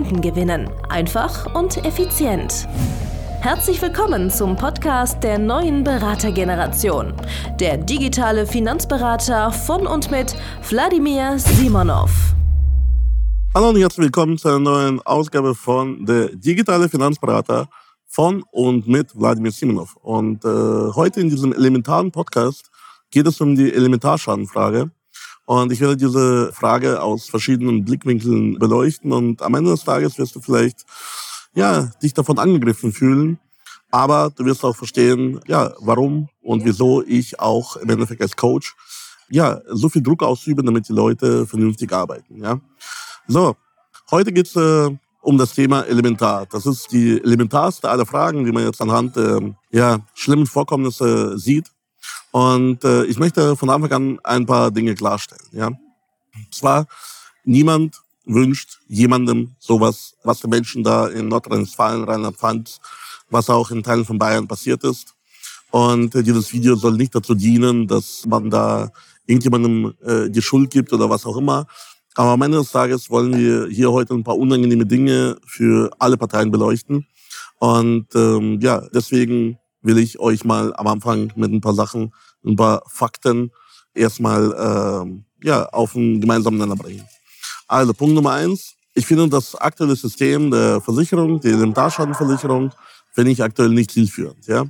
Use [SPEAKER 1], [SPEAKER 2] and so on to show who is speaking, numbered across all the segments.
[SPEAKER 1] Kunden gewinnen. Einfach und effizient. Herzlich willkommen zum Podcast der neuen Beratergeneration. Der digitale Finanzberater von und mit Wladimir Simonov.
[SPEAKER 2] Hallo und herzlich willkommen zu einer neuen Ausgabe von der digitale Finanzberater von und mit Wladimir Simonov. Und äh, heute in diesem elementaren Podcast geht es um die Elementarschadenfrage. Und ich werde diese Frage aus verschiedenen Blickwinkeln beleuchten und am Ende des Tages wirst du vielleicht, ja, dich davon angegriffen fühlen. Aber du wirst auch verstehen, ja, warum und wieso ich auch im Endeffekt als Coach, ja, so viel Druck ausübe, damit die Leute vernünftig arbeiten, ja. So. Heute geht's äh, um das Thema Elementar. Das ist die elementarste aller Fragen, die man jetzt anhand äh, ja, schlimmen Vorkommnisse sieht. Und äh, ich möchte von Anfang an ein paar Dinge klarstellen. Ja? Und zwar, niemand wünscht jemandem sowas, was den Menschen da in Nordrhein-Westfalen, Rheinland-Pfalz, was auch in Teilen von Bayern passiert ist. Und äh, dieses Video soll nicht dazu dienen, dass man da irgendjemandem äh, die Schuld gibt oder was auch immer. Aber am Ende des Tages wollen wir hier heute ein paar unangenehme Dinge für alle Parteien beleuchten. Und ähm, ja, deswegen will ich euch mal am Anfang mit ein paar Sachen, ein paar Fakten erstmal äh, ja, auf einen gemeinsamen Nenner bringen. Also Punkt Nummer eins. Ich finde das aktuelle System der Versicherung, die Elementarschadenversicherung, finde ich aktuell nicht zielführend. Ja?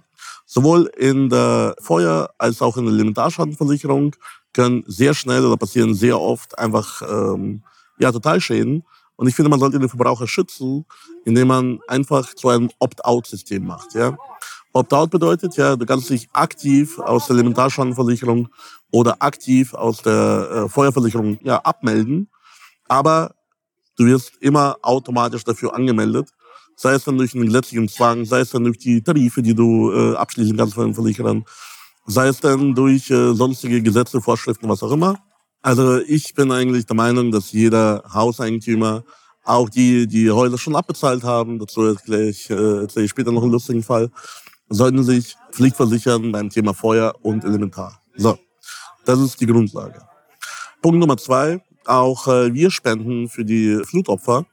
[SPEAKER 2] Sowohl in der Feuer- als auch in der Elementarschadenversicherung können sehr schnell oder passieren sehr oft einfach ähm, ja, Totalschäden. Und ich finde, man sollte den Verbraucher schützen, indem man einfach zu einem Opt-out-System macht. Ja? Opt-out bedeutet ja, du kannst dich aktiv aus der Elementarschadenversicherung oder aktiv aus der äh, Feuerversicherung ja, abmelden, aber du wirst immer automatisch dafür angemeldet, sei es dann durch einen gesetzlichen Zwang, sei es dann durch die Tarife, die du äh, abschließen kannst von den Versicherern, sei es dann durch äh, sonstige Gesetze, Vorschriften, was auch immer. Also ich bin eigentlich der Meinung, dass jeder Hauseigentümer, auch die, die Häuser schon abbezahlt haben, dazu erkläre ich, äh, erzähle ich später noch einen lustigen Fall, sollten sich pflichtversichern beim Thema Feuer und Elementar. So, das ist die Grundlage. Punkt Nummer zwei, auch äh, wir spenden für die Flutopfer.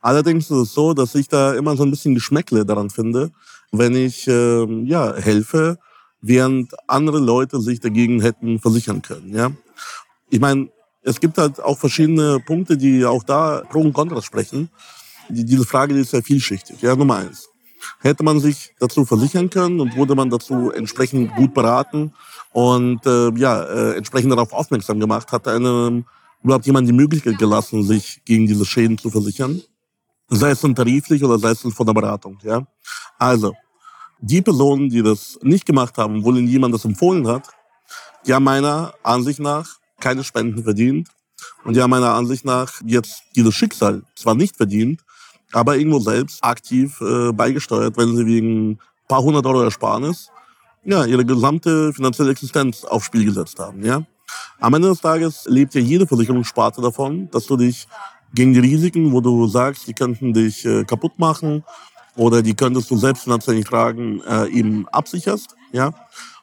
[SPEAKER 2] Allerdings ist es so, dass ich da immer so ein bisschen Geschmäckle daran finde, wenn ich äh, ja, helfe, während andere Leute sich dagegen hätten versichern können. Ja? Ich meine, es gibt halt auch verschiedene Punkte, die auch da pro und contra sprechen. Die, diese Frage die ist sehr vielschichtig. Ja, Nummer eins hätte man sich dazu versichern können und wurde man dazu entsprechend gut beraten und äh, ja, äh, entsprechend darauf aufmerksam gemacht, hat einem überhaupt jemand die Möglichkeit gelassen, sich gegen diese Schäden zu versichern. Sei es dann tariflich oder sei es dann von der Beratung. Ja? Also, die Personen, die das nicht gemacht haben, wo ihnen jemand das empfohlen hat, die haben meiner Ansicht nach keine Spenden verdient und die haben meiner Ansicht nach jetzt dieses Schicksal zwar nicht verdient, aber irgendwo selbst aktiv äh, beigesteuert, wenn sie wegen ein paar hundert Euro Ersparnis ja, ihre gesamte finanzielle Existenz aufs Spiel gesetzt haben. Ja? Am Ende des Tages lebt ja jede Versicherungssparte davon, dass du dich gegen die Risiken, wo du sagst, die könnten dich äh, kaputt machen oder die könntest du selbst finanziell nicht tragen, äh, eben absicherst. Ja?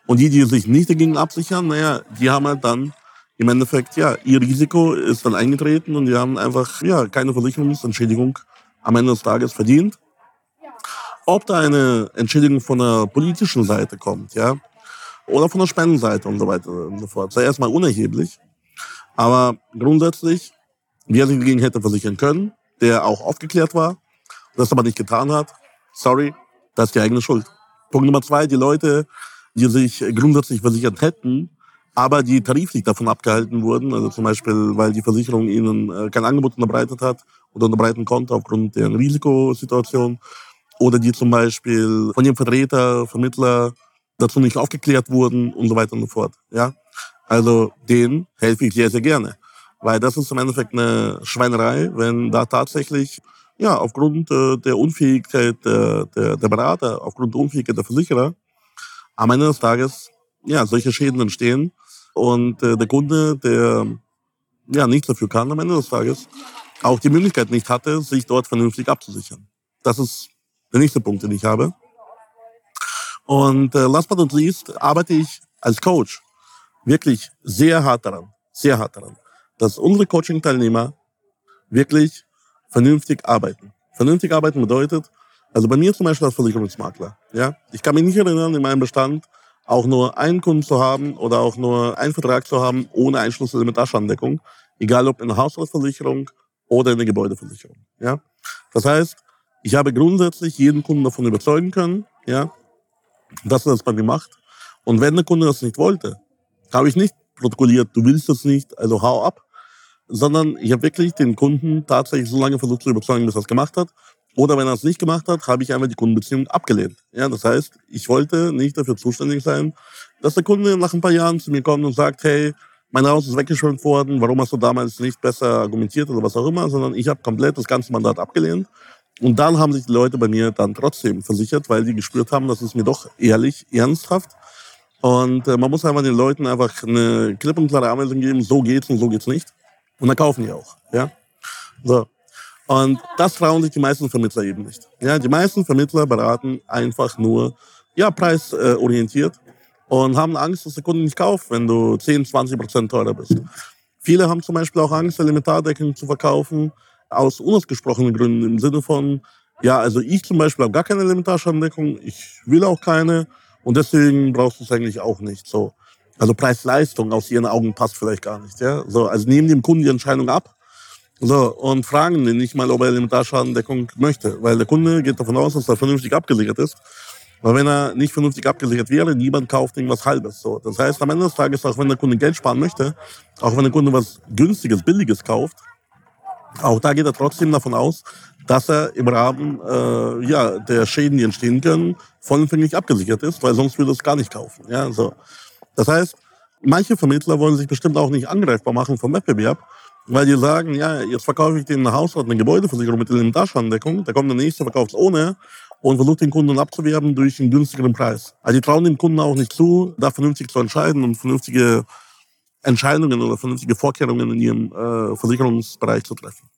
[SPEAKER 2] Und die, die sich nicht dagegen absichern, naja, die haben halt dann im Endeffekt, ja, ihr Risiko ist dann eingetreten und die haben einfach, ja, keine Versicherungsentschädigung am Ende des Tages verdient. Ob da eine Entschädigung von der politischen Seite kommt, ja, oder von der Spendenseite und so weiter und so fort, sei erstmal unerheblich. Aber grundsätzlich, wer sich dagegen hätte versichern können, der auch aufgeklärt war, das aber nicht getan hat, sorry, das ist die eigene Schuld. Punkt Nummer zwei, die Leute, die sich grundsätzlich versichert hätten, aber die tariflich davon abgehalten wurden, also zum Beispiel, weil die Versicherung ihnen äh, kein Angebot unterbreitet hat oder unterbreiten konnte aufgrund der Risikosituation, oder die zum Beispiel von ihrem Vertreter, Vermittler dazu nicht aufgeklärt wurden und so weiter und so fort. Ja, also denen helfe ich sehr, sehr gerne, weil das ist im Endeffekt eine Schweinerei, wenn da tatsächlich ja, aufgrund äh, der Unfähigkeit der, der, der Berater, aufgrund der Unfähigkeit der Versicherer, am Ende des Tages ja, solche Schäden entstehen und äh, der Kunde, der ja nichts dafür kann am Ende des Tages, auch die Möglichkeit nicht hatte, sich dort vernünftig abzusichern. Das ist der nächste Punkt, den ich habe. Und äh, last but not least arbeite ich als Coach wirklich sehr hart daran, sehr hart daran, dass unsere Coaching-Teilnehmer wirklich vernünftig arbeiten. Vernünftig arbeiten bedeutet, also bei mir zum Beispiel als Versicherungsmakler, ja, ich kann mich nicht erinnern, in meinem Bestand auch nur einen Kunden zu haben oder auch nur einen Vertrag zu haben ohne Einschlusselementarschandeckung, egal ob in der Haushaltsversicherung oder in der Gebäudeversicherung, ja. Das heißt, ich habe grundsätzlich jeden Kunden davon überzeugen können, ja, dass er das bei mir macht. Und wenn der Kunde das nicht wollte, habe ich nicht protokolliert, du willst das nicht, also hau ab, sondern ich habe wirklich den Kunden tatsächlich so lange versucht zu überzeugen, bis er es gemacht hat. Oder wenn er es nicht gemacht hat, habe ich einfach die Kundenbeziehung abgelehnt. Ja, das heißt, ich wollte nicht dafür zuständig sein, dass der Kunde nach ein paar Jahren zu mir kommt und sagt, hey, mein Haus ist weggeschwemmt worden, warum hast du damals nicht besser argumentiert oder was auch immer, sondern ich habe komplett das ganze Mandat abgelehnt. Und dann haben sich die Leute bei mir dann trotzdem versichert, weil die gespürt haben, das ist mir doch ehrlich, ernsthaft. Und äh, man muss einfach den Leuten einfach eine klipp und klare Anweisung geben, so geht's und so geht's nicht. Und dann kaufen die auch. Ja? So. Und das trauen sich die meisten Vermittler eben nicht. Ja, die meisten Vermittler beraten einfach nur ja, preisorientiert und haben Angst, dass der Kunde nicht kauft, wenn du 10, 20 Prozent teurer bist. Viele haben zum Beispiel auch Angst, Elementardeckung zu verkaufen, aus unausgesprochenen Gründen im Sinne von, ja, also ich zum Beispiel habe gar keine Elementarschadendecking, ich will auch keine und deswegen brauchst du es eigentlich auch nicht. So. Also Preis-Leistung aus ihren Augen passt vielleicht gar nicht. Ja? So, also nehmen dem Kunden die Entscheidung ab so, und fragen ihn nicht mal, ob er Elementarschadendeckung möchte. Weil der Kunde geht davon aus, dass er vernünftig abgesichert ist. Weil wenn er nicht vernünftig abgesichert wäre, niemand kauft irgendwas Halbes. So, das heißt, am Ende des Tages, auch wenn der Kunde Geld sparen möchte, auch wenn der Kunde was Günstiges, Billiges kauft, auch da geht er trotzdem davon aus, dass er im Rahmen äh, ja, der Schäden, die entstehen können, vollumfänglich abgesichert ist, weil sonst würde er es gar nicht kaufen. Ja, so. Das heißt, manche Vermittler wollen sich bestimmt auch nicht angreifbar machen vom Wettbewerb, weil die sagen, ja, jetzt verkaufe ich den Hausrat eine Gebäudeversicherung mit Elementarschandeckung, da kommt der nächste, verkauft ohne und versucht den Kunden abzuwerben durch einen günstigeren Preis. Also die trauen dem Kunden auch nicht zu, da vernünftig zu entscheiden und vernünftige Entscheidungen oder vernünftige Vorkehrungen in ihrem äh, Versicherungsbereich zu treffen.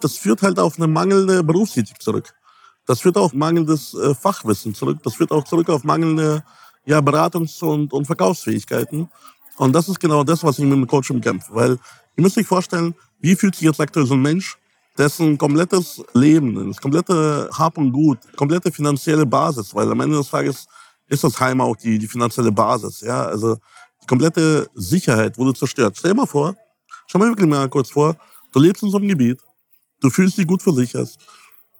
[SPEAKER 2] Das führt halt auf eine mangelnde Berufsethik zurück. Das führt auf mangelndes äh, Fachwissen zurück. Das führt auch zurück auf mangelnde ja, Beratungs- und, und Verkaufsfähigkeiten. Und das ist genau das, was ich mit dem Coaching kämpfe. Weil ihr müsst euch vorstellen, wie fühlt sich jetzt aktuell so ein Mensch, dessen komplettes Leben, das komplette Hab und Gut, komplette finanzielle Basis, weil am Ende des Tages ist das Heim auch die, die finanzielle Basis. Ja? Also die komplette Sicherheit wurde zerstört. Stell dir mal vor, schau mal wirklich mal kurz vor, du lebst in so einem Gebiet, du fühlst dich gut versichert,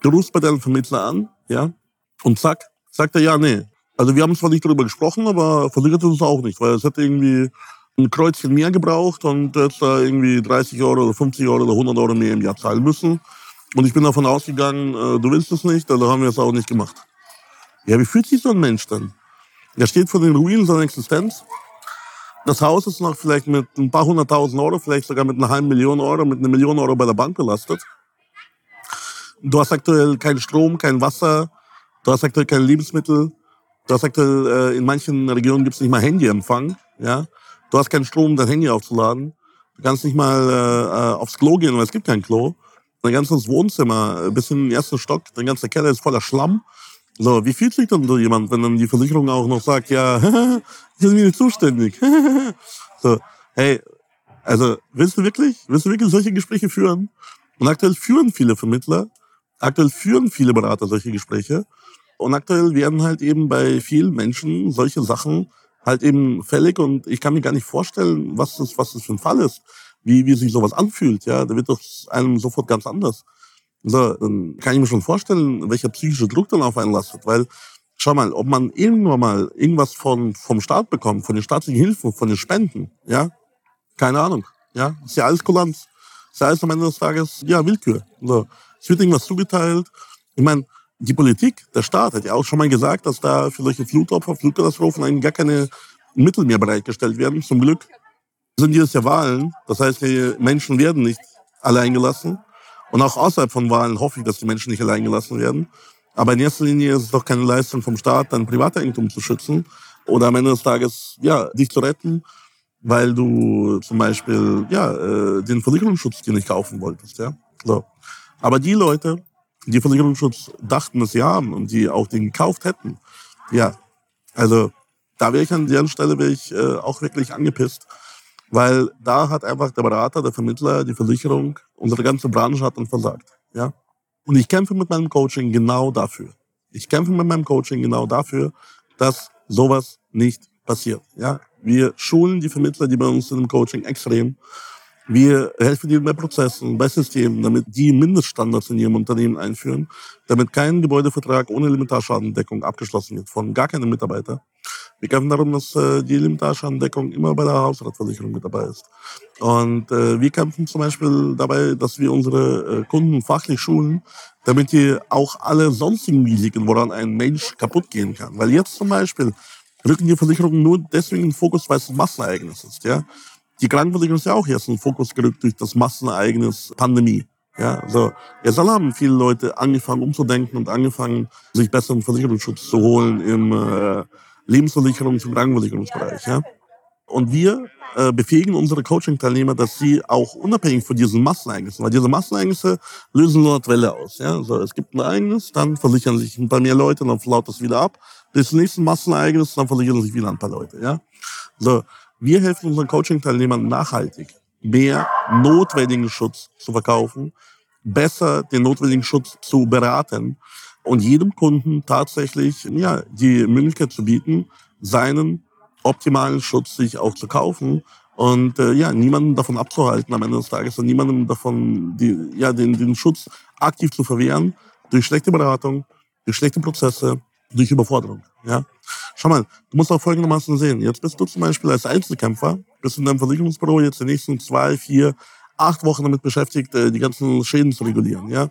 [SPEAKER 2] du rufst bei deinem Vermittler an, ja, und zack, sagt er, ja, nee, also wir haben zwar nicht darüber gesprochen, aber versichert es auch nicht, weil es hätte irgendwie ein Kreuzchen mehr gebraucht und jetzt da irgendwie 30 Euro oder 50 Euro oder 100 Euro mehr im Jahr zahlen müssen. Und ich bin davon ausgegangen, äh, du willst es nicht, also haben wir es auch nicht gemacht. Ja, wie fühlt sich so ein Mensch dann? Er steht vor den Ruinen seiner Existenz. Das Haus ist noch vielleicht mit ein paar hunderttausend Euro, vielleicht sogar mit einer halben Million Euro, mit einer Million Euro bei der Bank belastet. Du hast aktuell keinen Strom, kein Wasser, du hast aktuell keine Lebensmittel, Du hast aktuell, äh, in manchen Regionen gibt es nicht mal Handyempfang. Ja? Du hast keinen Strom, um dein Handy aufzuladen. Du kannst nicht mal äh, äh, aufs Klo gehen, weil es gibt kein Klo. Dein ganzes Wohnzimmer, äh, bis in den ersten Stock, dein ganzer Keller ist voller Schlamm. So, wie fühlt sich dann so jemand, wenn dann die Versicherung auch noch sagt, ja, ich bin mir nicht zuständig. so, hey, also willst du wirklich, willst du wirklich solche Gespräche führen? Und aktuell führen viele Vermittler, aktuell führen viele Berater solche Gespräche. Und aktuell werden halt eben bei vielen Menschen solche Sachen halt eben fällig und ich kann mir gar nicht vorstellen, was das, was das für ein Fall ist, wie, wie sich sowas anfühlt, ja, da wird doch einem sofort ganz anders. So, dann kann ich mir schon vorstellen, welcher psychische Druck dann auf einen lastet, weil, schau mal, ob man irgendwann mal irgendwas von, vom Staat bekommt, von den staatlichen Hilfen, von den Spenden, ja, keine Ahnung, ja, ist ja alles Kulanz. Ist ja alles am Ende des Tages, ja, Willkür. So, es wird irgendwas zugeteilt. Ich meine, die Politik, der Staat hat ja auch schon mal gesagt, dass da für solche Flutopfer, Flutkatastrophen eigentlich gar keine Mittel mehr bereitgestellt werden. Zum Glück sind dieses Jahr Wahlen. Das heißt, die Menschen werden nicht alle eingelassen. Und auch außerhalb von Wahlen hoffe ich, dass die Menschen nicht allein gelassen werden. Aber in erster Linie ist es doch keine Leistung vom Staat, dein Privateigentum zu schützen oder am Ende des Tages ja dich zu retten, weil du zum Beispiel ja äh, den Versicherungsschutz dir nicht kaufen wolltest, ja. So. Aber die Leute, die Versicherungsschutz dachten, dass sie haben und die auch den gekauft hätten, ja, also da wäre ich an deren Stelle wäre ich äh, auch wirklich angepisst, weil da hat einfach der Berater, der Vermittler, die Versicherung, unsere ganze Branche hat dann versagt, ja. Und ich kämpfe mit meinem Coaching genau dafür. Ich kämpfe mit meinem Coaching genau dafür, dass sowas nicht passiert. Ja, wir schulen die Vermittler, die bei uns sind im Coaching extrem. Wir helfen ihnen bei Prozessen, bei Systemen, damit die Mindeststandards in ihrem Unternehmen einführen, damit kein Gebäudevertrag ohne Elementarschadendeckung abgeschlossen wird von gar keinem Mitarbeiter. Wir kämpfen darum, dass äh, die Elementarschadendeckung immer bei der Hausratversicherung mit dabei ist. Und äh, wir kämpfen zum Beispiel dabei, dass wir unsere äh, Kunden fachlich schulen, damit die auch alle sonstigen Risiken, woran ein Mensch kaputt gehen kann. Weil jetzt zum Beispiel rücken die Versicherungen nur deswegen in den Fokus, weil es ein Massenereignis ist. Ja? Die Krankenversicherung ist ja auch jetzt in den Fokus gerückt durch das Massenereignis Pandemie. Ja, so. Jetzt haben viele Leute angefangen umzudenken und angefangen, sich besseren Versicherungsschutz zu holen im äh, Lebensversicherungs- und Krankenversicherungsbereich. Ja? Und wir äh, befähigen unsere Coaching-Teilnehmer, dass sie auch unabhängig von diesen Massenereignissen, weil diese Massenereignisse lösen nur eine Welle aus. Ja? So, es gibt ein Ereignis, dann versichern sich ein paar mehr Leute, dann flaut das wieder ab. Das nächste Massenereignis, dann versichern sich wieder ein paar Leute. Ja? So, wir helfen unseren Coaching-Teilnehmern nachhaltig, mehr notwendigen Schutz zu verkaufen, besser den notwendigen Schutz zu beraten und jedem Kunden tatsächlich ja, die Möglichkeit zu bieten, seinen optimalen Schutz sich auch zu kaufen und äh, ja, niemanden davon abzuhalten am Ende des Tages und niemanden davon, die, ja, den, den Schutz aktiv zu verwehren durch schlechte Beratung, durch schlechte Prozesse, durch Überforderung. Ja? Schau mal, du musst auch folgendermaßen sehen. Jetzt bist du zum Beispiel als Einzelkämpfer, bist in deinem Versicherungsbüro jetzt die nächsten zwei, vier, acht Wochen damit beschäftigt, äh, die ganzen Schäden zu regulieren. Ja?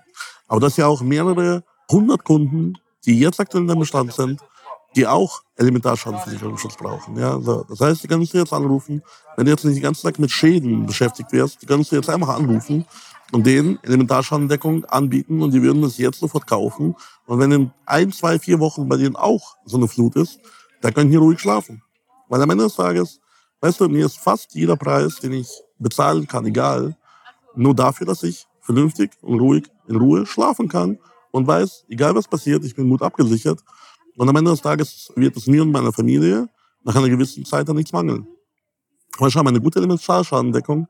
[SPEAKER 2] Aber das ja auch mehrere 100 Kunden, die jetzt aktuell in deinem Bestand sind, die auch Elementarschadenversicherungsschutz brauchen. Ja. Das heißt, die kannst du jetzt anrufen, wenn du jetzt nicht den ganzen Tag mit Schäden beschäftigt wirst, die kannst du jetzt einfach anrufen und denen Elementarschadendeckung anbieten und die würden das jetzt sofort kaufen. Und wenn in ein, zwei, vier Wochen bei denen auch so eine Flut ist, dann können die ruhig schlafen. Weil am Ende des Tages, weißt du, mir ist fast jeder Preis, den ich bezahlen kann, egal, nur dafür, dass ich vernünftig und ruhig in Ruhe schlafen kann und weiß, egal was passiert, ich bin gut abgesichert. Und am Ende des Tages wird es mir und meiner Familie nach einer gewissen Zeit dann nichts mangeln. Aber schau, eine gute Elementarschadendeckung,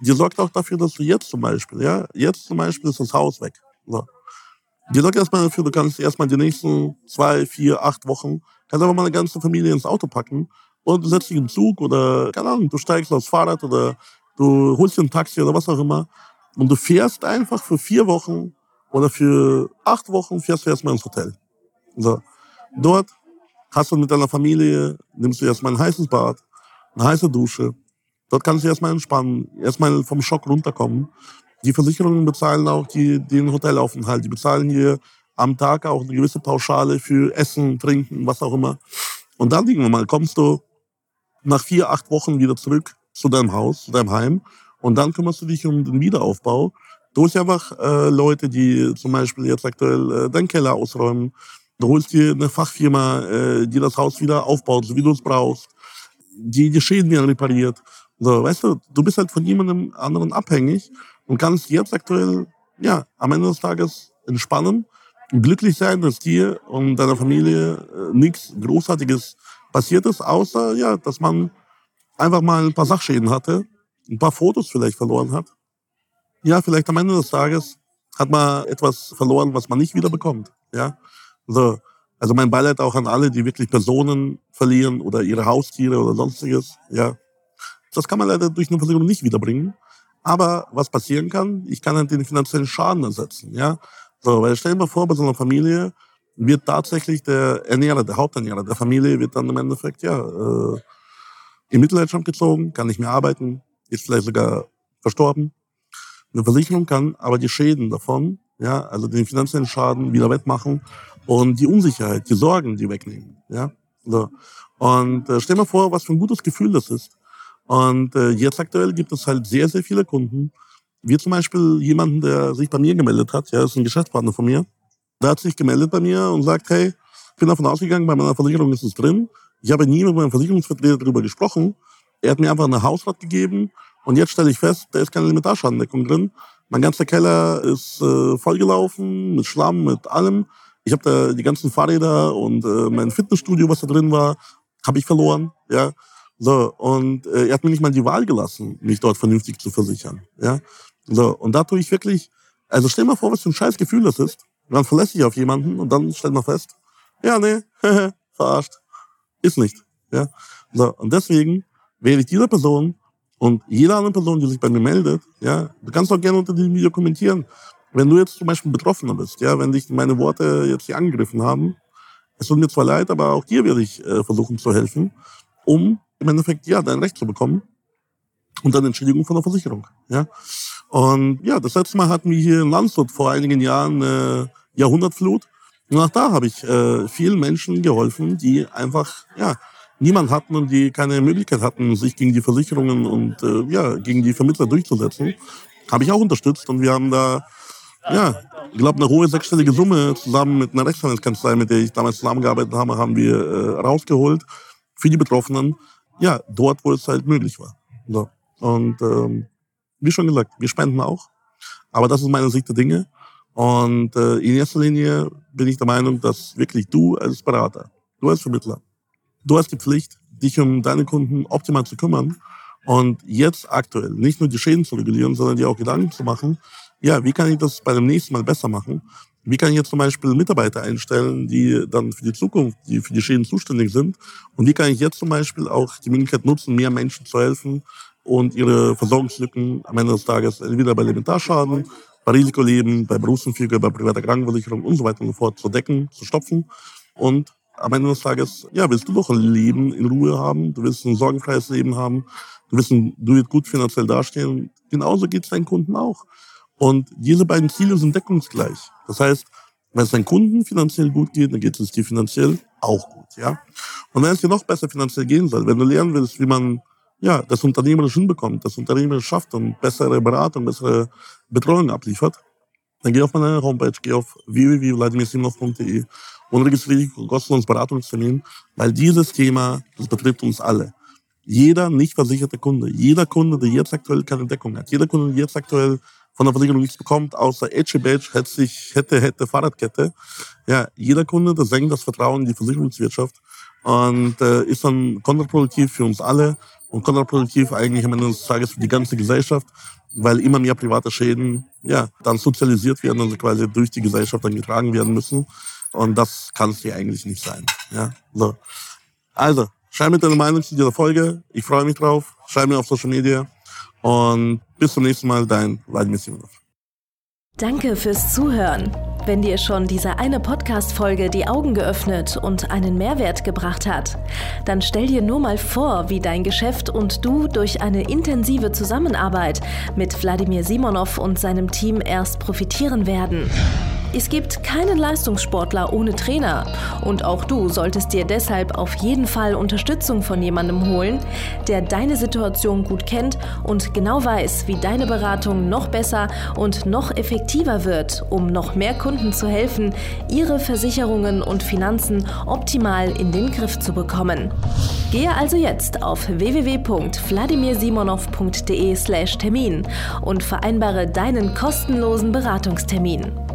[SPEAKER 2] die sorgt auch dafür, dass du jetzt zum Beispiel, ja, jetzt zum Beispiel ist das Haus weg. So. Die sorgt erstmal dafür, du kannst erstmal die nächsten zwei, vier, acht Wochen, kannst einfach mal eine ganze Familie ins Auto packen und setzt dich in Zug oder, keine Ahnung, du steigst aufs Fahrrad oder du holst dir ein Taxi oder was auch immer und du fährst einfach für vier Wochen oder für acht Wochen fährst du erstmal ins Hotel. So. Dort hast du mit deiner Familie, nimmst du erstmal ein heißes Bad, eine heiße Dusche. Dort kannst du erstmal entspannen, erstmal vom Schock runterkommen. Die Versicherungen bezahlen auch die, den Hotelaufenthalt. Die bezahlen hier am Tag auch eine gewisse Pauschale für Essen, Trinken, was auch immer. Und dann, wir mal, kommst du nach vier, acht Wochen wieder zurück zu deinem Haus, zu deinem Heim. Und dann kümmerst du dich um den Wiederaufbau Du holst einfach äh, Leute, die zum Beispiel jetzt aktuell äh, deinen Keller ausräumen. Du holst dir eine Fachfirma, äh, die das Haus wieder aufbaut, so wie du es brauchst. Die die Schäden wieder repariert. So, weißt du, du bist halt von jemandem anderen abhängig und kannst jetzt aktuell, ja, am Ende des Tages entspannen glücklich sein, dass dir und deiner Familie äh, nichts Großartiges passiert ist, außer, ja, dass man einfach mal ein paar Sachschäden hatte, ein paar Fotos vielleicht verloren hat ja, vielleicht am Ende des Tages hat man etwas verloren, was man nicht wieder bekommt. Ja, so. Also mein Beileid auch an alle, die wirklich Personen verlieren oder ihre Haustiere oder sonstiges. Ja, das kann man leider durch eine Versicherung nicht wiederbringen. Aber was passieren kann, ich kann halt den finanziellen Schaden ersetzen. Ja, so, weil stell dir mal vor, bei so einer Familie wird tatsächlich der Ernährer, der Haupternährer der Familie wird dann im Endeffekt ja äh, in Mitleidenschaft gezogen, kann nicht mehr arbeiten, ist vielleicht sogar verstorben. Eine Versicherung kann aber die Schäden davon, ja, also den finanziellen Schaden wieder wettmachen und die Unsicherheit, die Sorgen, die wegnehmen, ja. So. Und äh, stell mal vor, was für ein gutes Gefühl das ist. Und äh, jetzt aktuell gibt es halt sehr, sehr viele Kunden, Wie zum Beispiel jemanden, der sich bei mir gemeldet hat, ja, ist ein Geschäftspartner von mir. Der hat sich gemeldet bei mir und sagt, hey, ich bin davon ausgegangen, bei meiner Versicherung ist es drin. Ich habe nie mit meinem Versicherungsvertreter darüber gesprochen. Er hat mir einfach eine Hausrat gegeben und jetzt stelle ich fest, da ist keine Elementarschadendeckung drin. Mein ganzer Keller ist äh, vollgelaufen mit Schlamm, mit allem. Ich habe da die ganzen Fahrräder und äh, mein Fitnessstudio, was da drin war, habe ich verloren. Ja, so und äh, er hat mir nicht mal die Wahl gelassen, mich dort vernünftig zu versichern. Ja, so und da tue ich wirklich. Also stell mal vor, was für ein scheiß Gefühl das ist. Man verlässt sich auf jemanden und dann stellt man fest, ja, nee, verarscht. Ist nicht. Ja? So, und deswegen wähle ich dieser Person und jeder andere Person, die sich bei mir meldet, ja, du kannst auch gerne unter diesem Video kommentieren. Wenn du jetzt zum Beispiel Betroffener bist, ja, wenn dich meine Worte jetzt hier angegriffen haben, es tut mir zwar leid, aber auch dir werde ich äh, versuchen zu helfen, um im Endeffekt, ja, dein Recht zu bekommen und dann Entschädigung von der Versicherung, ja. Und ja, das letzte Mal hatten wir hier in Landshut vor einigen Jahren eine Jahrhundertflut und auch da habe ich äh, vielen Menschen geholfen, die einfach ja niemand hatten und die keine Möglichkeit hatten, sich gegen die Versicherungen und äh, ja gegen die Vermittler durchzusetzen. Habe ich auch unterstützt und wir haben da ja, ich glaube, eine hohe sechsstellige Summe zusammen mit einer Rechtsanwaltskanzlei, mit der ich damals zusammengearbeitet habe, haben wir äh, rausgeholt für die Betroffenen. Ja, dort, wo es halt möglich war. So. Und ähm, wie schon gesagt, wir spenden auch. Aber das ist meine Sicht der Dinge. Und äh, in erster Linie bin ich der Meinung, dass wirklich du als Berater, du als Vermittler, du hast die Pflicht, dich um deine Kunden optimal zu kümmern und jetzt aktuell nicht nur die Schäden zu regulieren, sondern dir auch Gedanken zu machen, ja, wie kann ich das bei dem nächsten Mal besser machen? Wie kann ich jetzt zum Beispiel Mitarbeiter einstellen, die dann für die Zukunft, die für die Schäden zuständig sind? Und wie kann ich jetzt zum Beispiel auch die Möglichkeit nutzen, mehr Menschen zu helfen und ihre Versorgungslücken am Ende des Tages entweder bei Elementarschaden bei Risikoleben, bei Berufsunfähigkeit, bei privater Krankenversicherung und so weiter und so fort zu decken, zu stopfen. Und am Ende des Tages, ja, willst du doch ein Leben in Ruhe haben, du willst ein sorgenfreies Leben haben, du willst, du willst gut finanziell dastehen. Genauso geht es deinen Kunden auch. Und diese beiden Ziele sind deckungsgleich. Das heißt, wenn es deinen Kunden finanziell gut geht, dann geht es dir finanziell auch gut, ja. Und wenn es dir noch besser finanziell gehen soll, wenn du lernen willst, wie man ja, das unternehmerisch hinbekommt, das unternehmerisch schafft und bessere Beratung, bessere Betreuung abliefert, dann geh auf meine Homepage, geh auf www.vladimirsimov.de und registriere dich kostenlos Beratungstermin, weil dieses Thema, das betrifft uns alle. Jeder nicht versicherte Kunde, jeder Kunde, der jetzt aktuell keine Deckung hat, jeder Kunde, der jetzt aktuell von der Versicherung nichts bekommt, außer Edge Badge, hätte sich, hätte, hätte Fahrradkette. Ja, jeder Kunde, der senkt das Vertrauen in die Versicherungswirtschaft und äh, ist dann kontraproduktiv für uns alle und kontraproduktiv eigentlich am Ende des Tages für die ganze Gesellschaft, weil immer mehr private Schäden ja dann sozialisiert werden und quasi durch die Gesellschaft dann getragen werden müssen. Und das kann es hier eigentlich nicht sein. Ja, so. Also, schreib mir deine Meinung zu dieser Folge. Ich freue mich drauf. Schreib mir auf Social Media. Und bis zum nächsten Mal, dein Vladimir Simonov.
[SPEAKER 1] Danke fürs Zuhören. Wenn dir schon diese eine Podcast-Folge die Augen geöffnet und einen Mehrwert gebracht hat, dann stell dir nur mal vor, wie dein Geschäft und du durch eine intensive Zusammenarbeit mit Wladimir Simonov und seinem Team erst profitieren werden. Es gibt keinen Leistungssportler ohne Trainer und auch du solltest dir deshalb auf jeden Fall Unterstützung von jemandem holen, der deine Situation gut kennt und genau weiß, wie deine Beratung noch besser und noch effektiver wird, um noch mehr Kunden zu helfen, ihre Versicherungen und Finanzen optimal in den Griff zu bekommen. Gehe also jetzt auf www.vladimirsimonov.de/termin und vereinbare deinen kostenlosen Beratungstermin.